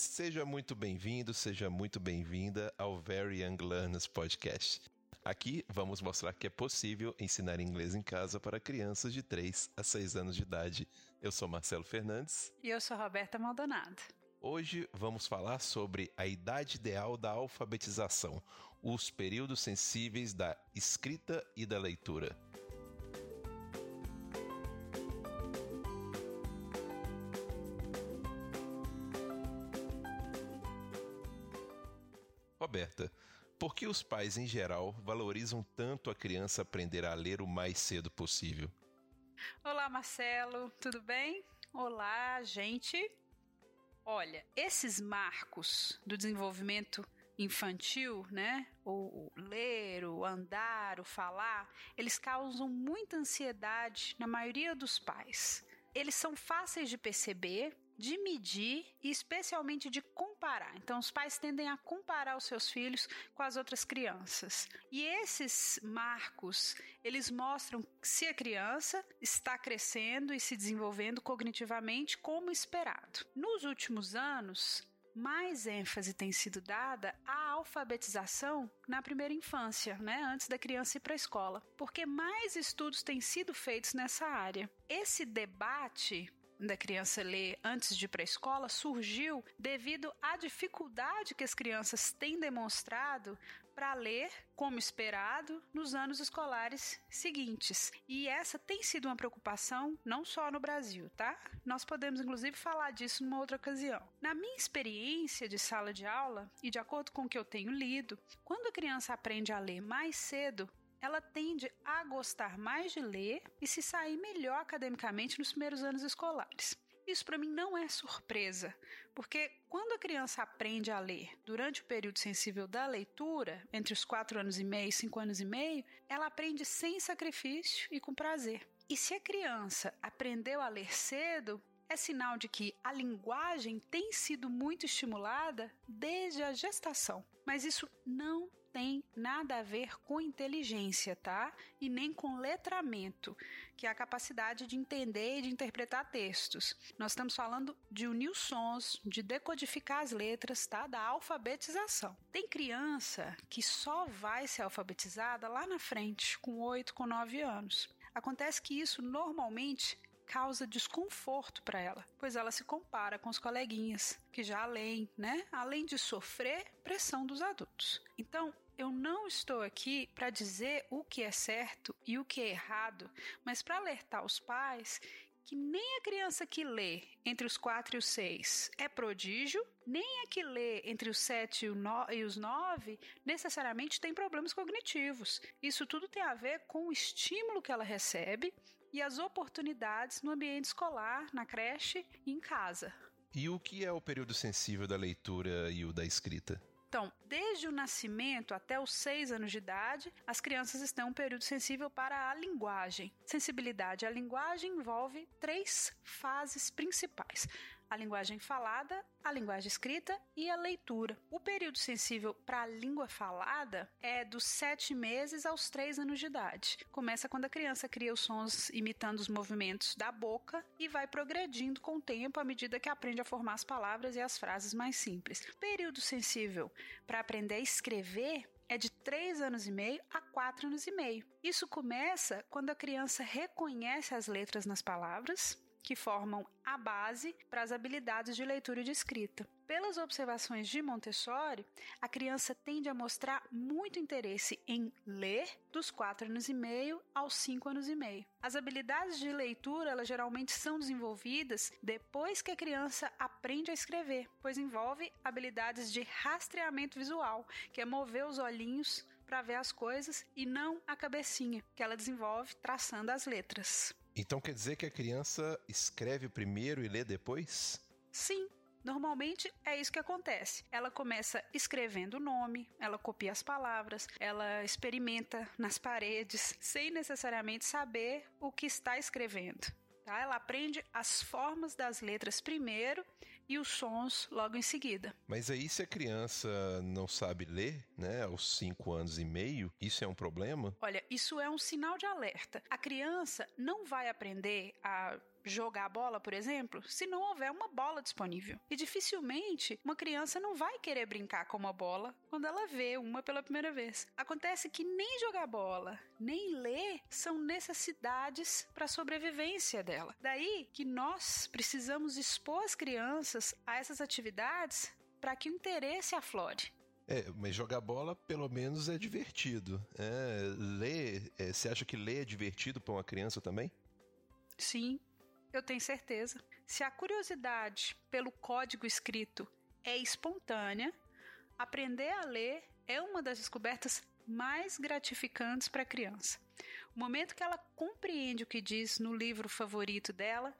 Seja muito bem-vindo, seja muito bem-vinda ao Very Young Learners Podcast. Aqui vamos mostrar que é possível ensinar inglês em casa para crianças de 3 a 6 anos de idade. Eu sou Marcelo Fernandes. E eu sou Roberta Maldonado. Hoje vamos falar sobre a idade ideal da alfabetização, os períodos sensíveis da escrita e da leitura. Por que os pais em geral valorizam tanto a criança aprender a ler o mais cedo possível? Olá, Marcelo, tudo bem? Olá, gente. Olha, esses marcos do desenvolvimento infantil, né? O, ler, o andar, o falar, eles causam muita ansiedade na maioria dos pais. Eles são fáceis de perceber de medir e especialmente de comparar. Então, os pais tendem a comparar os seus filhos com as outras crianças. E esses marcos, eles mostram se a criança está crescendo e se desenvolvendo cognitivamente como esperado. Nos últimos anos, mais ênfase tem sido dada à alfabetização na primeira infância, né, antes da criança ir para a escola, porque mais estudos têm sido feitos nessa área. Esse debate da criança ler antes de ir para a escola surgiu devido à dificuldade que as crianças têm demonstrado para ler como esperado nos anos escolares seguintes. E essa tem sido uma preocupação não só no Brasil, tá? Nós podemos inclusive falar disso numa outra ocasião. Na minha experiência de sala de aula e de acordo com o que eu tenho lido, quando a criança aprende a ler mais cedo, ela tende a gostar mais de ler e se sair melhor academicamente nos primeiros anos escolares. Isso para mim não é surpresa, porque quando a criança aprende a ler durante o período sensível da leitura, entre os 4 anos e meio e 5 anos e meio, ela aprende sem sacrifício e com prazer. E se a criança aprendeu a ler cedo, é sinal de que a linguagem tem sido muito estimulada desde a gestação. Mas isso não tem nada a ver com inteligência, tá? E nem com letramento, que é a capacidade de entender e de interpretar textos. Nós estamos falando de unir sons, de decodificar as letras, tá? Da alfabetização. Tem criança que só vai ser alfabetizada lá na frente, com 8, com 9 anos. Acontece que isso normalmente causa desconforto para ela, pois ela se compara com os coleguinhas que já leem, né? Além de sofrer pressão dos adultos. Então, eu não estou aqui para dizer o que é certo e o que é errado, mas para alertar os pais que nem a criança que lê entre os 4 e os 6 é prodígio, nem a que lê entre os 7 e os 9 necessariamente tem problemas cognitivos. Isso tudo tem a ver com o estímulo que ela recebe e as oportunidades no ambiente escolar, na creche e em casa. E o que é o período sensível da leitura e o da escrita? Então, desde o nascimento até os 6 anos de idade, as crianças estão em um período sensível para a linguagem. Sensibilidade à linguagem envolve três fases principais: a linguagem falada, a linguagem escrita e a leitura. O período sensível para a língua falada é dos 7 meses aos 3 anos de idade. Começa quando a criança cria os sons imitando os movimentos da boca e vai progredindo com o tempo à medida que aprende a formar as palavras e as frases mais simples. Período sensível para aprender a escrever é de 3 anos e meio a 4 anos e meio. Isso começa quando a criança reconhece as letras nas palavras, que formam a base para as habilidades de leitura e de escrita. Pelas observações de Montessori, a criança tende a mostrar muito interesse em ler dos 4 anos e meio aos 5 anos e meio. As habilidades de leitura, elas geralmente são desenvolvidas depois que a criança aprende a escrever, pois envolve habilidades de rastreamento visual, que é mover os olhinhos para ver as coisas e não a cabecinha, que ela desenvolve traçando as letras. Então quer dizer que a criança escreve primeiro e lê depois? Sim, Normalmente é isso que acontece. Ela começa escrevendo o nome, ela copia as palavras, ela experimenta nas paredes, sem necessariamente saber o que está escrevendo. Tá? Ela aprende as formas das letras primeiro e os sons logo em seguida. Mas aí, se a criança não sabe ler, né, aos 5 anos e meio, isso é um problema? Olha, isso é um sinal de alerta. A criança não vai aprender a jogar bola, por exemplo, se não houver uma bola disponível. E dificilmente uma criança não vai querer brincar com uma bola quando ela vê uma pela primeira vez. Acontece que nem jogar bola, nem ler são necessidades para a sobrevivência dela. Daí que nós precisamos expor as crianças a essas atividades para que o interesse aflore. É, mas jogar bola pelo menos é divertido. É, ler, é, você acha que ler é divertido para uma criança também? Sim, eu tenho certeza. Se a curiosidade pelo código escrito é espontânea, aprender a ler é uma das descobertas mais gratificantes para a criança. O momento que ela compreende o que diz no livro favorito dela,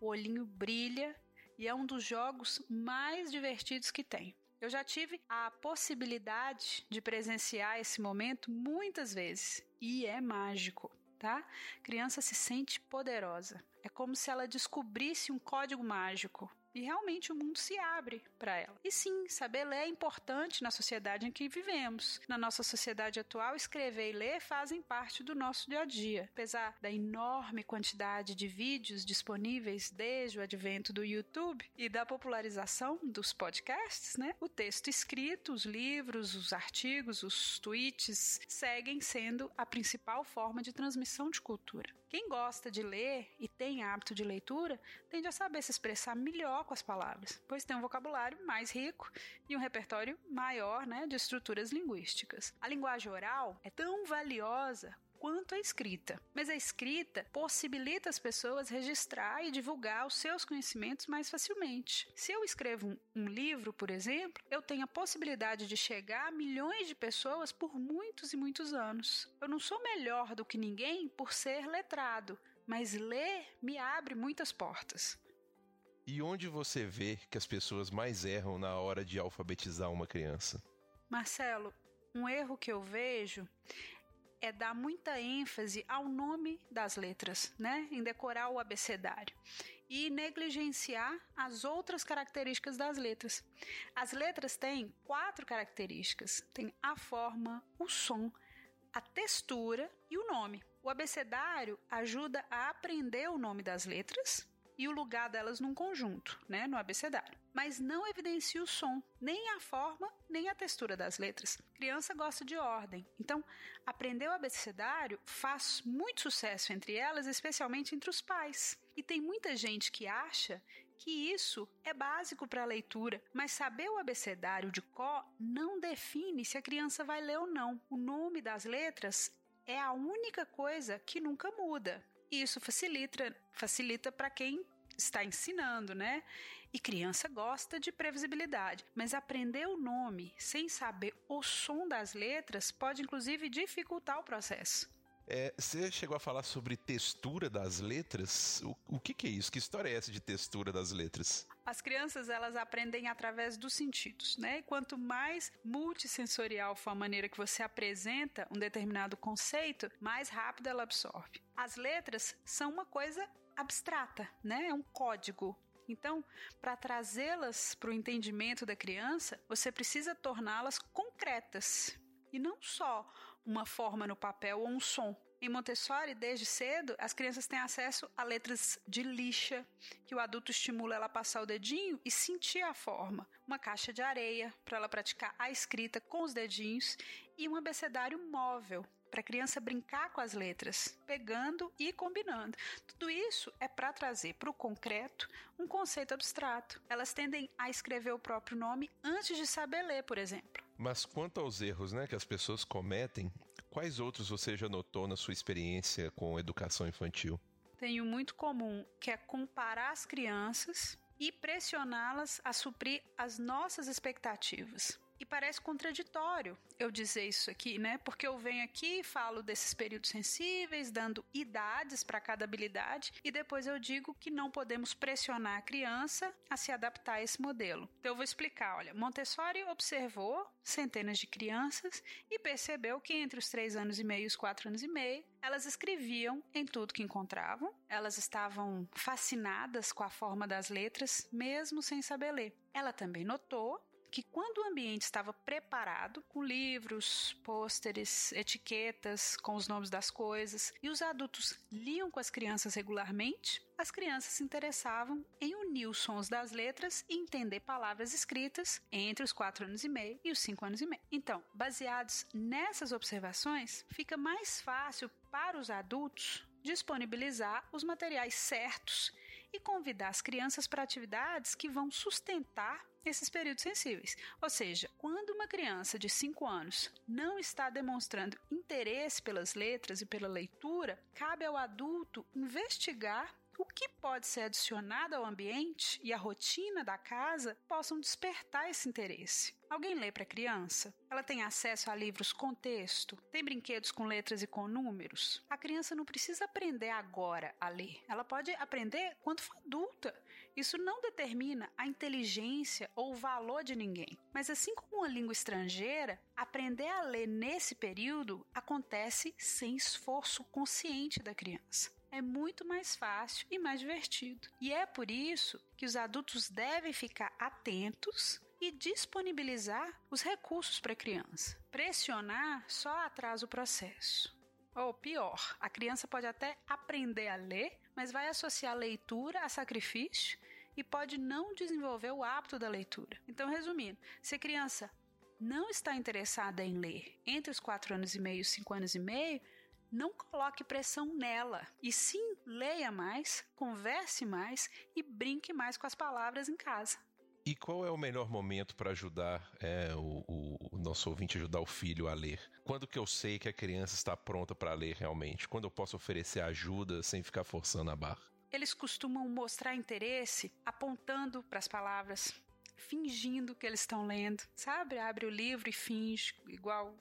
o olhinho brilha e é um dos jogos mais divertidos que tem. Eu já tive a possibilidade de presenciar esse momento muitas vezes e é mágico tá? Criança se sente poderosa. É como se ela descobrisse um código mágico e realmente o mundo se abre para ela. E sim, saber ler é importante na sociedade em que vivemos. Na nossa sociedade atual, escrever e ler fazem parte do nosso dia a dia. Apesar da enorme quantidade de vídeos disponíveis desde o advento do YouTube e da popularização dos podcasts, né? O texto escrito, os livros, os artigos, os tweets seguem sendo a principal forma de transmissão de cultura. Quem gosta de ler e tem hábito de leitura tende a saber se expressar melhor com as palavras, pois tem um vocabulário mais rico e um repertório maior né, de estruturas linguísticas. A linguagem oral é tão valiosa quanto a escrita. Mas a escrita possibilita as pessoas registrar e divulgar os seus conhecimentos mais facilmente. Se eu escrevo um, um, livro, por exemplo, eu tenho a possibilidade de chegar a milhões de pessoas por muitos e muitos anos. Eu não sou melhor do que ninguém por ser letrado, mas ler me abre muitas portas. E onde você vê que as pessoas mais erram na hora de alfabetizar uma criança? Marcelo, um erro que eu vejo é dar muita ênfase ao nome das letras, né? Em decorar o abecedário e negligenciar as outras características das letras. As letras têm quatro características: tem a forma, o som, a textura e o nome. O abecedário ajuda a aprender o nome das letras e o lugar delas num conjunto, né, no abecedário. Mas não evidencia o som, nem a forma, nem a textura das letras. Criança gosta de ordem, então aprender o abecedário faz muito sucesso entre elas, especialmente entre os pais. E tem muita gente que acha que isso é básico para a leitura, mas saber o abecedário de có não define se a criança vai ler ou não. O nome das letras é a única coisa que nunca muda. E isso facilita, facilita para quem está ensinando, né? E criança gosta de previsibilidade, mas aprender o nome sem saber o som das letras pode inclusive dificultar o processo. É, você chegou a falar sobre textura das letras. O, o que, que, é isso? Que história é essa de textura das letras? As crianças elas aprendem através dos sentidos, né? E quanto mais multissensorial for a maneira que você apresenta um determinado conceito, mais rápido ela absorve. As letras são uma coisa abstrata, né? É um código. Então, para trazê-las para o entendimento da criança, você precisa torná-las concretas e não só uma forma no papel ou um som. Em Montessori, desde cedo, as crianças têm acesso a letras de lixa, que o adulto estimula ela a passar o dedinho e sentir a forma. Uma caixa de areia, para ela praticar a escrita com os dedinhos, e um abecedário móvel, para a criança brincar com as letras, pegando e combinando. Tudo isso é para trazer para o concreto um conceito abstrato. Elas tendem a escrever o próprio nome antes de saber ler, por exemplo. Mas quanto aos erros né, que as pessoas cometem, Quais outros você já notou na sua experiência com educação infantil? Tenho muito comum, que é comparar as crianças e pressioná-las a suprir as nossas expectativas. E parece contraditório eu dizer isso aqui, né? Porque eu venho aqui e falo desses períodos sensíveis, dando idades para cada habilidade, e depois eu digo que não podemos pressionar a criança a se adaptar a esse modelo. Então eu vou explicar. Olha, Montessori observou centenas de crianças e percebeu que entre os três anos e meio e os quatro anos e meio, elas escreviam em tudo que encontravam, elas estavam fascinadas com a forma das letras, mesmo sem saber ler. Ela também notou que quando o ambiente estava preparado, com livros, pôsteres, etiquetas com os nomes das coisas, e os adultos liam com as crianças regularmente, as crianças se interessavam em unir os sons das letras e entender palavras escritas entre os 4 anos e meio e os 5 anos e meio. Então, baseados nessas observações, fica mais fácil para os adultos disponibilizar os materiais certos e convidar as crianças para atividades que vão sustentar esses períodos sensíveis. Ou seja, quando uma criança de 5 anos não está demonstrando interesse pelas letras e pela leitura, cabe ao adulto investigar o que pode ser adicionado ao ambiente e à rotina da casa possam despertar esse interesse. Alguém lê para a criança? Ela tem acesso a livros com texto? Tem brinquedos com letras e com números? A criança não precisa aprender agora a ler. Ela pode aprender quando for adulta. Isso não determina a inteligência ou o valor de ninguém. Mas assim como uma língua estrangeira, aprender a ler nesse período acontece sem esforço consciente da criança é muito mais fácil e mais divertido. E é por isso que os adultos devem ficar atentos e disponibilizar os recursos para a criança. Pressionar só atrasa o processo. Ou pior, a criança pode até aprender a ler, mas vai associar leitura a sacrifício e pode não desenvolver o hábito da leitura. Então, resumindo, se a criança não está interessada em ler entre os 4 anos e meio e 5 anos e meio, não coloque pressão nela. E sim, leia mais, converse mais e brinque mais com as palavras em casa. E qual é o melhor momento para ajudar é, o, o, o, nosso ouvinte ajudar o filho a ler? Quando que eu sei que a criança está pronta para ler realmente? Quando eu posso oferecer ajuda sem ficar forçando a barra? Eles costumam mostrar interesse apontando para as palavras, fingindo que eles estão lendo, sabe? Abre o livro e finge, igual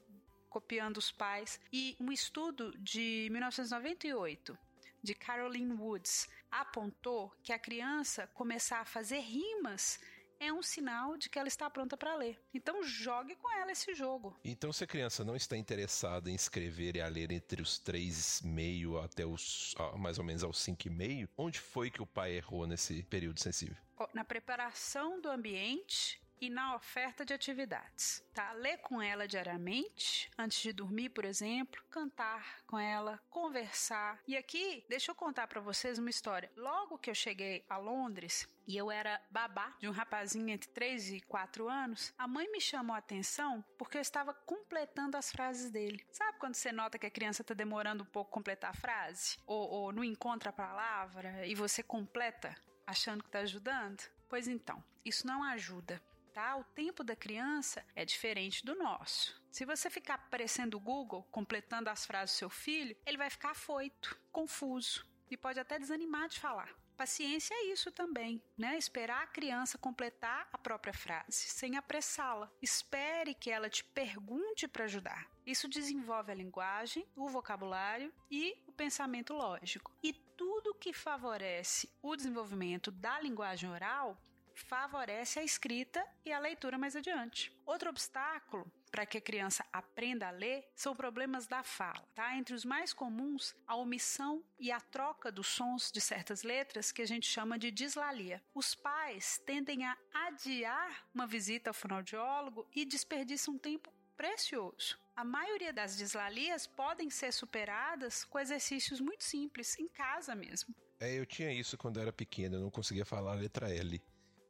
copiando os pais. E um estudo de 1998 de Caroline Woods apontou que a criança começar a fazer rimas é um sinal de que ela está pronta para ler. Então jogue com ela esse jogo. Então se a criança não está interessada em escrever e a ler entre os três meio até os mais ou menos aos cinco e meio, onde foi que o pai errou nesse período sensível? Na preparação do ambiente e na oferta de atividades, tá? Ler com ela diariamente, antes de dormir, por exemplo, cantar com ela, conversar. E aqui, deixa eu contar para vocês uma história. Logo que eu cheguei a Londres, e eu era babá de um rapazinho entre 3 e 4 anos, a mãe me chamou a atenção porque eu estava completando as frases dele. Sabe quando você nota que a criança está demorando um pouco completar a frase? Ou, ou não encontra a palavra e você completa achando que está ajudando? Pois então, isso não ajuda O tempo da criança é diferente do nosso. Se você ficar aparecendo o Google, completando as frases do seu filho, ele vai ficar afoito, confuso e pode até desanimar de falar. Paciência é isso também, né? Esperar a criança completar a própria frase, sem apressá-la. Espere que ela te pergunte para ajudar. Isso desenvolve a linguagem, o vocabulário e o pensamento lógico. E tudo que favorece o desenvolvimento da linguagem oral favorece a escrita e a leitura mais adiante. Outro obstáculo para que a criança aprenda a ler são problemas da fala, tá? Entre os mais comuns, a omissão e a troca dos sons de certas letras que a gente chama de dislalia. Os pais tendem a adiar uma visita ao fonoaudiólogo e desperdiçam um tempo precioso. A maioria das dislalias podem ser superadas com exercícios muito simples, em casa mesmo. É, eu tinha isso quando eu era pequeno, eu não conseguia falar a letra L.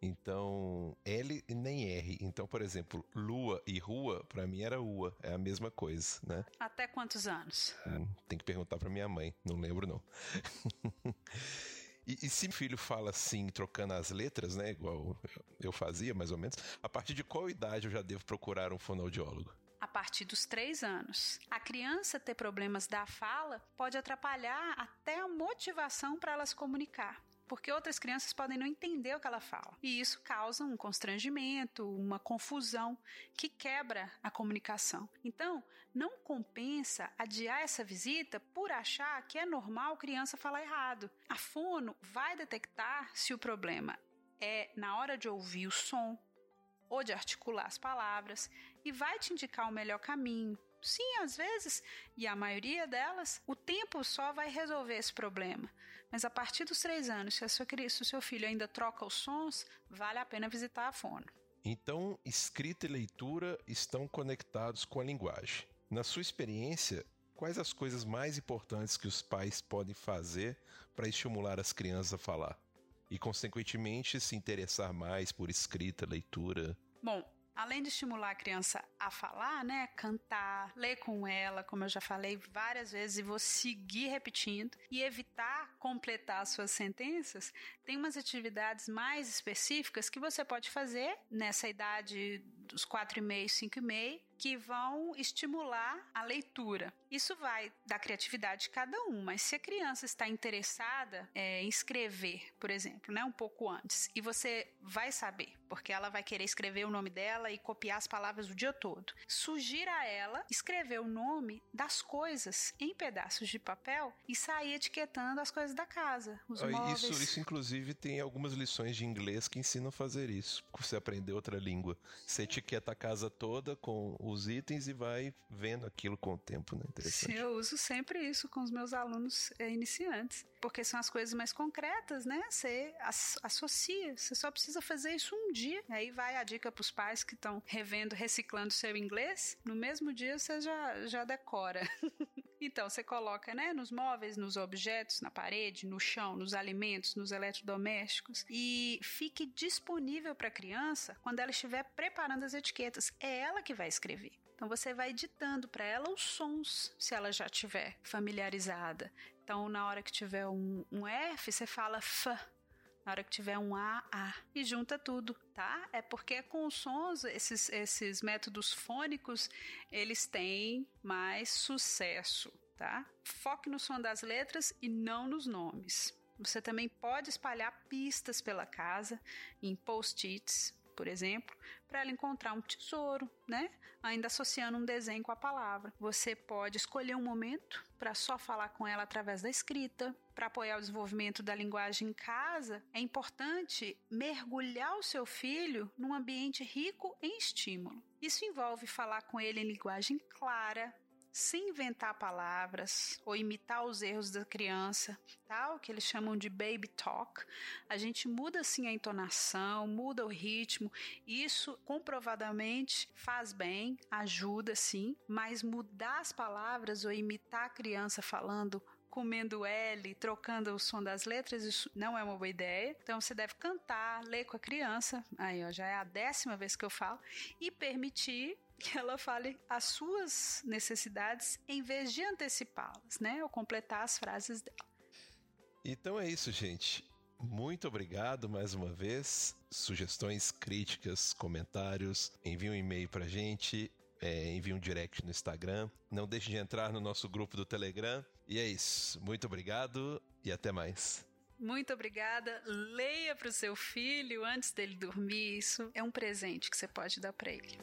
Então, L nem R. Então, por exemplo, lua e rua, para mim era ua. É a mesma coisa, né? Até quantos anos? Hum, tem que perguntar para minha mãe. Não lembro, não. E, e, se o filho fala assim, trocando as letras, né? Igual eu fazia, mais ou menos, a partir de qual idade eu já devo procurar um fonoaudiólogo? A partir dos três anos. A criança ter problemas da fala pode atrapalhar até a motivação para ela se comunicar porque outras crianças podem não entender o que ela fala. E isso causa um constrangimento, uma confusão que quebra a comunicação. Então, não compensa adiar essa visita por achar que é normal criança falar errado. A fono vai detectar se o problema é na hora de ouvir o som ou de articular as palavras e vai te indicar o melhor caminho, Sim, às vezes, e a maioria delas, o tempo só vai resolver esse problema. Mas a partir dos três anos, se, sua, se o seu filho ainda troca os sons, vale a pena visitar a fono. Então, escrita e leitura estão conectados com a linguagem. Na sua experiência, quais as coisas mais importantes que os pais podem fazer para estimular as crianças a falar? E, consequentemente, se interessar mais por escrita, leitura? Bom, além de estimular a criança a falar, né, cantar, ler com ela, como eu já falei várias vezes e vou seguir repetindo, e evitar completar suas sentenças, tem umas atividades mais específicas que você pode fazer nessa idade dos 4,5, 5,5, que vão estimular a leitura. Isso vai da criatividade de cada um, mas se a criança está interessada é, em escrever, por exemplo, né, um pouco antes, e você vai saber, porque ela vai querer escrever o nome dela e copiar as palavras o dia todo, sugira a ela escrever o nome das coisas em pedaços de papel e sair etiquetando as coisas da casa, os ah, móveis. Isso, isso, inclusive, tem algumas lições de inglês que ensinam a fazer isso. Você aprender outra língua. Você etiqueta a casa toda com os itens e vai vendo aquilo com o tempo, né? Interessante. Sim, eu uso sempre isso com os meus alunos é, iniciantes, porque são as coisas mais concretas, né? Você associa, você só precisa fazer isso um dia. Aí vai a dica para os pais que estão revendo, reciclando seu inglês. No mesmo dia você já, já decora. então você coloca, né, nos móveis, nos objetos, na parede, no chão, nos alimentos, nos eletrodomésticos e fique disponível para a criança quando ela estiver preparando as etiquetas. É ela que vai escrever. Então você vai ditando para ela os sons, se ela já tiver familiarizada. Então na hora que tiver um, um F, você fala F. Na hora que tiver um A, A. E junta tudo, tá? É porque com os sons, esses, esses métodos fônicos, eles têm mais sucesso, tá? Foque no som das letras e não nos nomes. Você também pode espalhar pistas pela casa em post-its, por exemplo, para ela encontrar um tesouro, né? Ainda associando um desenho com a palavra. Você pode escolher um momento para só falar com ela através da escrita. Para apoiar o desenvolvimento da linguagem em casa, é importante mergulhar o seu filho num ambiente rico em estímulo. Isso envolve falar com ele em linguagem clara, sem inventar palavras ou imitar os erros da criança, tá? O que eles chamam de baby talk. A gente muda assim a entonação, muda o ritmo. Isso comprovadamente faz bem, ajuda sim, mas mudar as palavras ou imitar a criança falando comendo L, trocando o som das letras, isso não é uma boa ideia. Então você deve cantar, ler com a criança, aí ó, já é a décima vez que eu falo, e permitir que ela fale as suas necessidades em vez de antecipá-las, né? Ou completar as frases dela. Então é isso, gente. Muito obrigado mais uma vez. Sugestões, críticas, comentários, envie um e-mail pra gente, é, envie um direct no Instagram. Não deixe de entrar no nosso grupo do Telegram. E é isso. Muito obrigado e até mais. Muito obrigada. Leia para o seu filho antes dele dormir. Isso é um presente que você pode dar para ele.